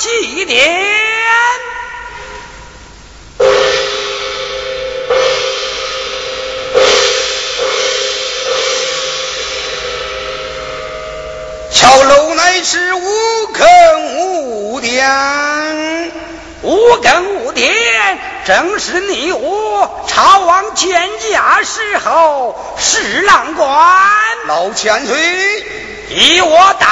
祭奠。桥楼乃是无坑无殿，无根无殿，正是你我朝王见驾时候侍郎官。老千岁，以我带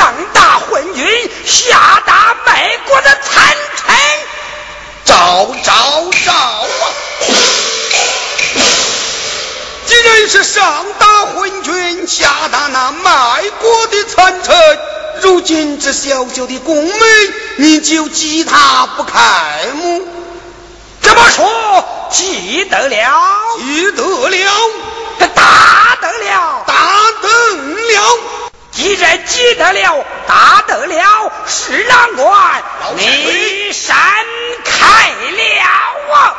上大昏君，下大卖国的残臣，招招招啊！既然是上大昏君，下大那卖国的残臣，如今这小小的宫门，你就记他不开么？这么说，记得了，记得了。这大得了，大得了！既然记得了，打得了，十郎官，你闪开了啊！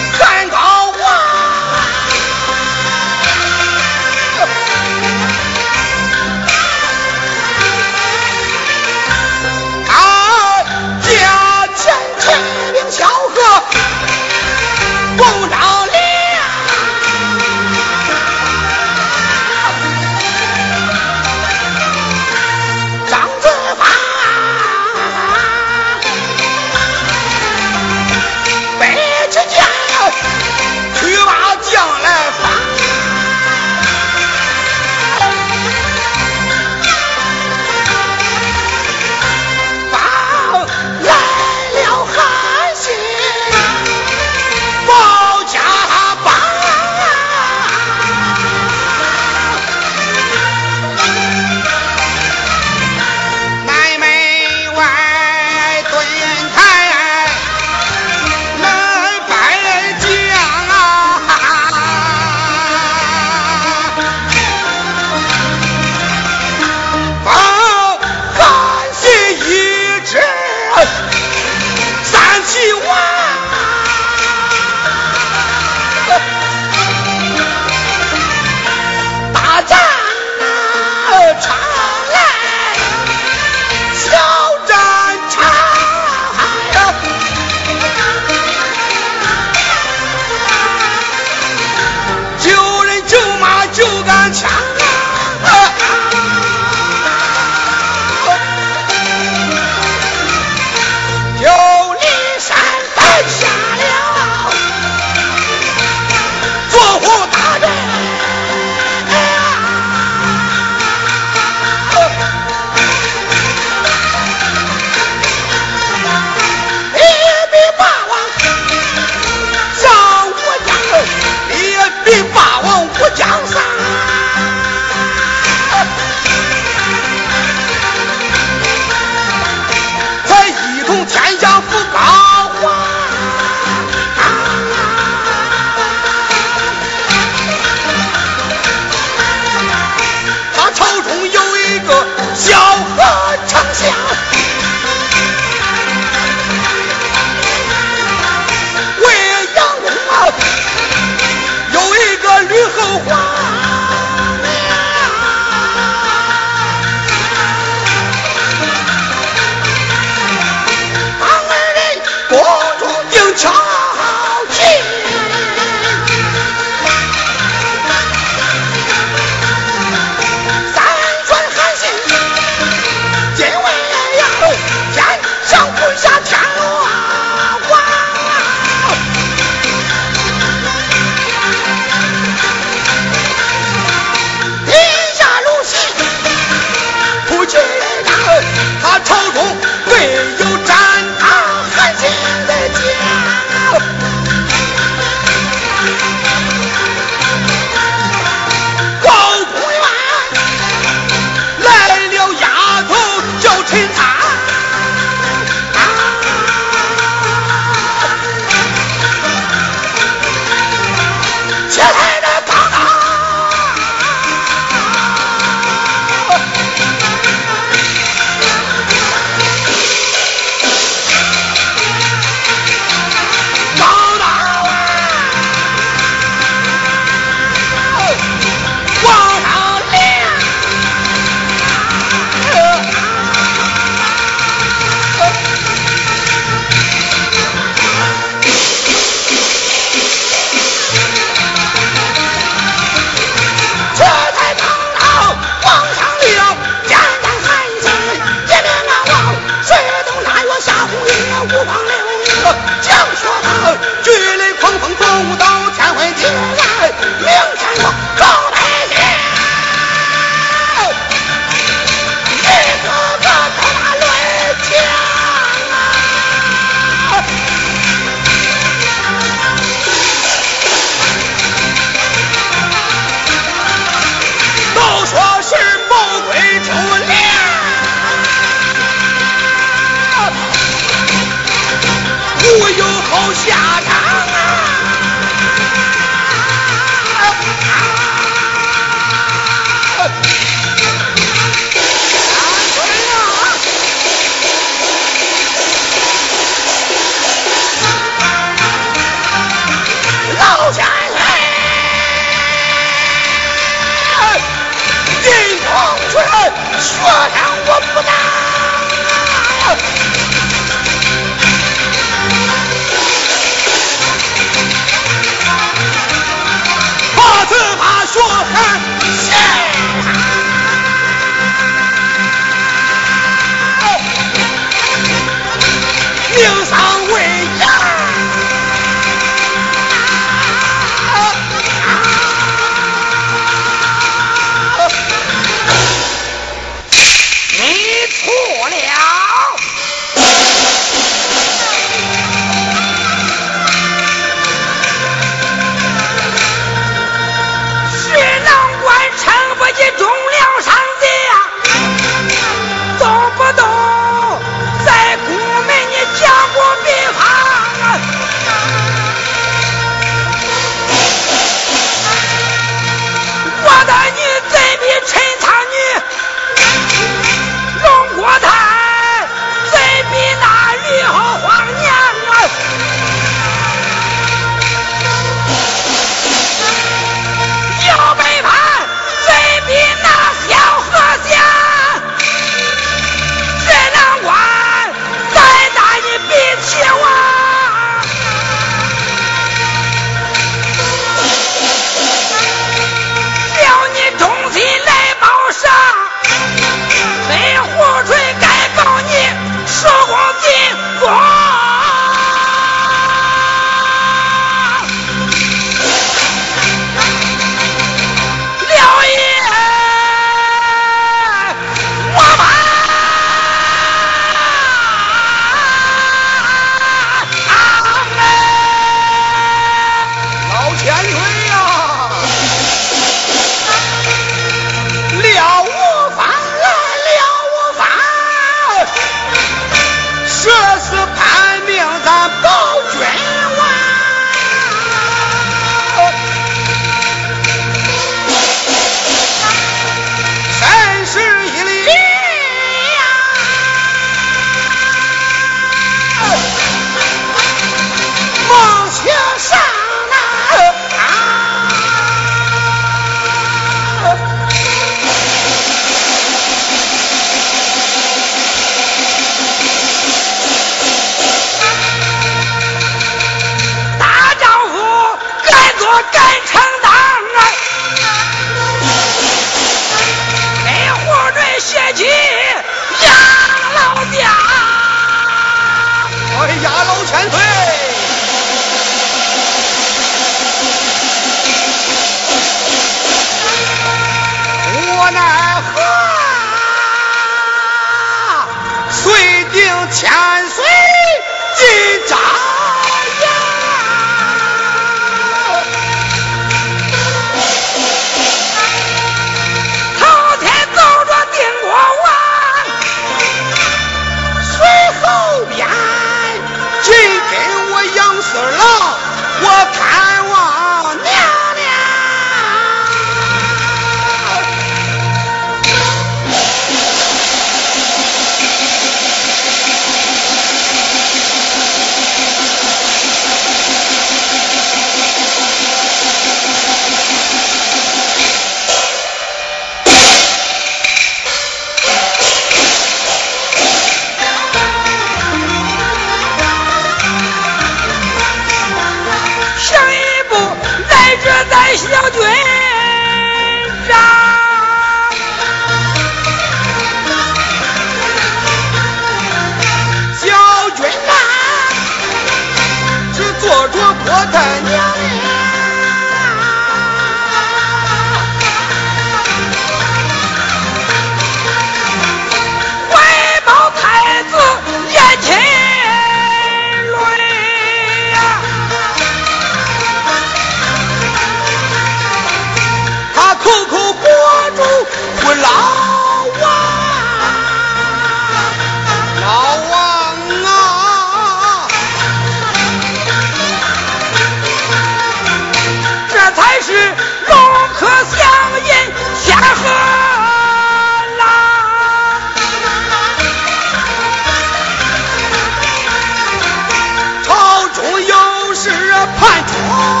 Oh!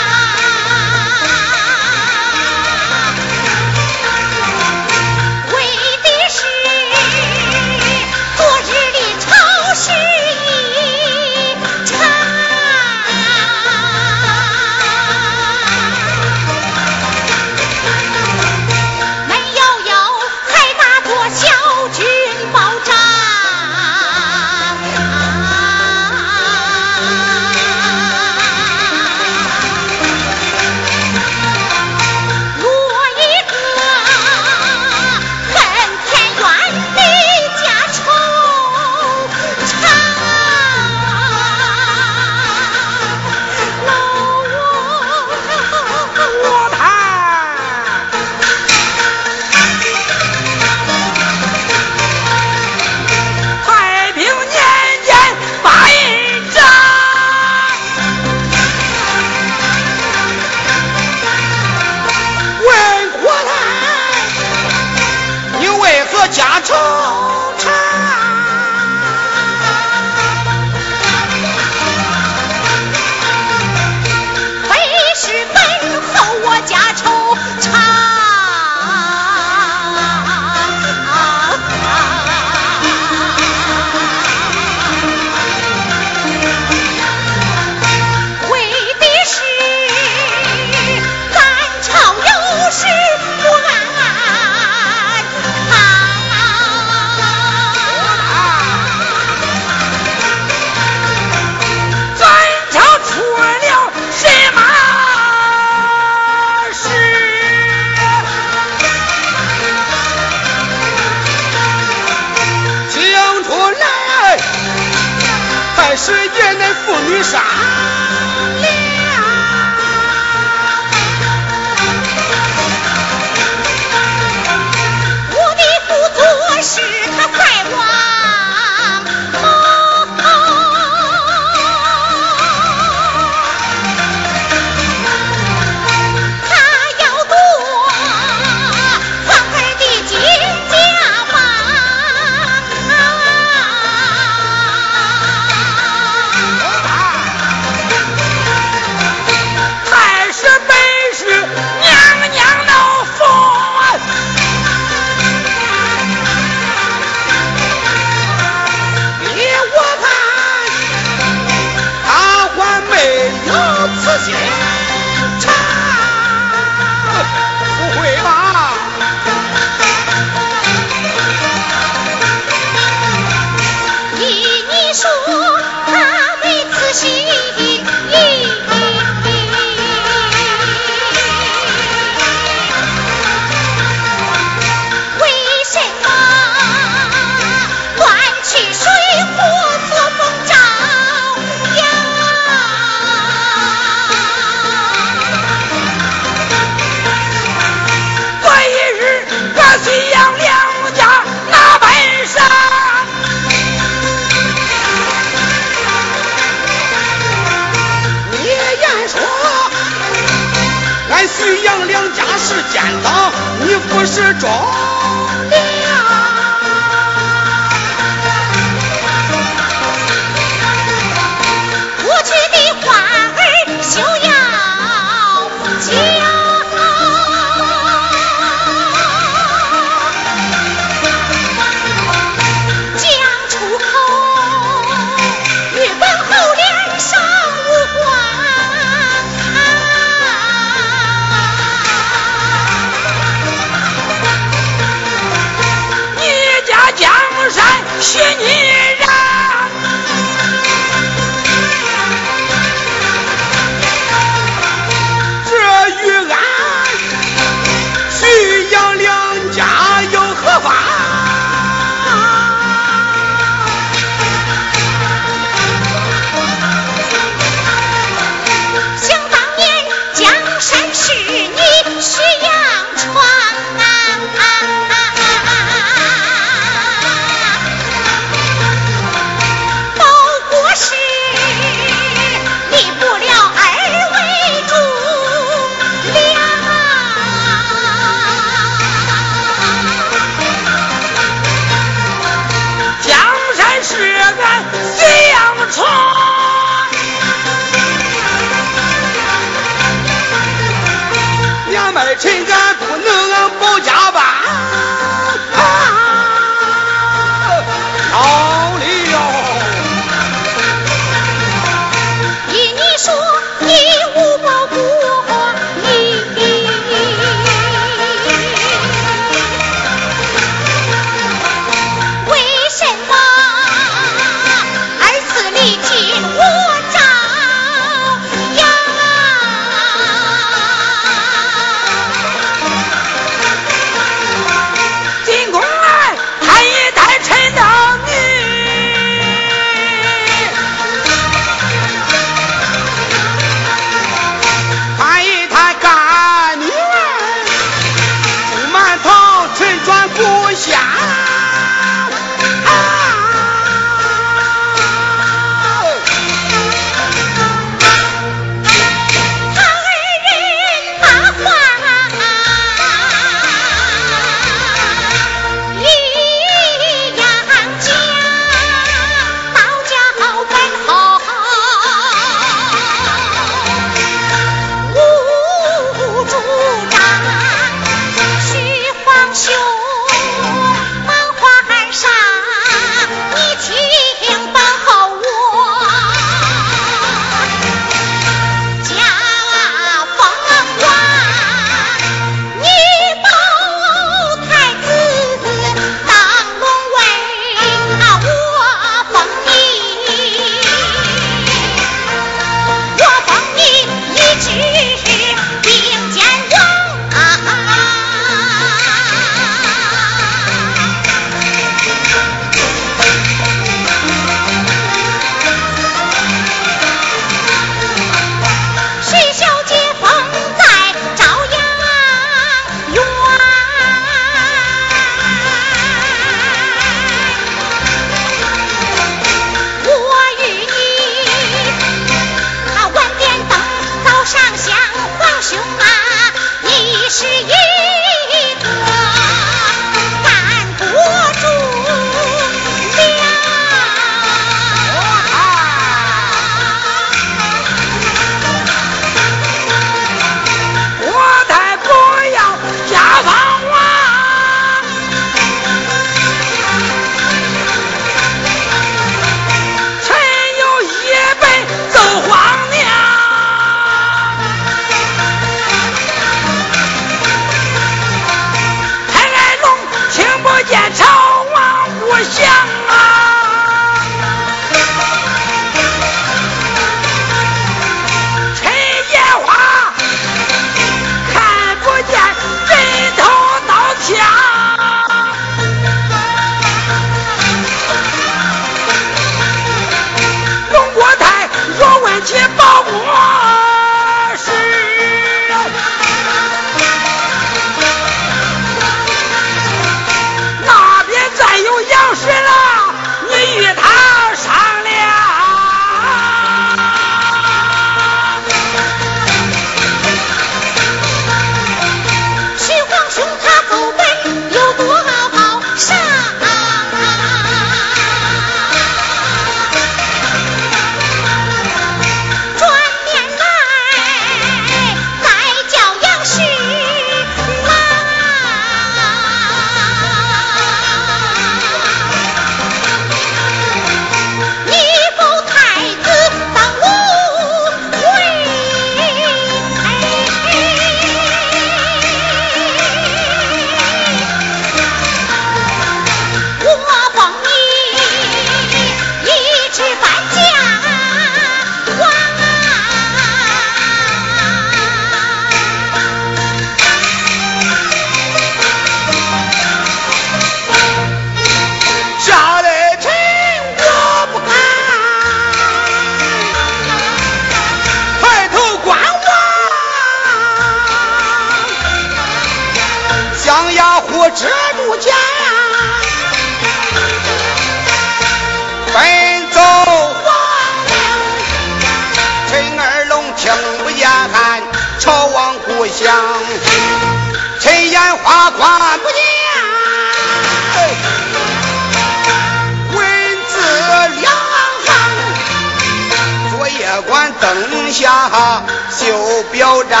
下绣表彰，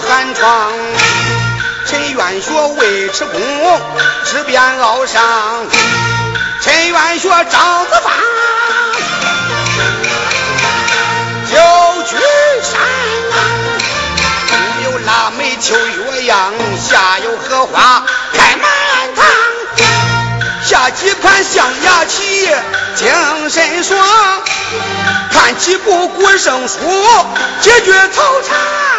寒窗，陈元学尉迟恭知遍鳌上，陈元学张子发就居山，上有腊梅秋月样，下有荷花开满堂，下几盘象牙棋，精神爽。看几部古圣书，解决惆怅。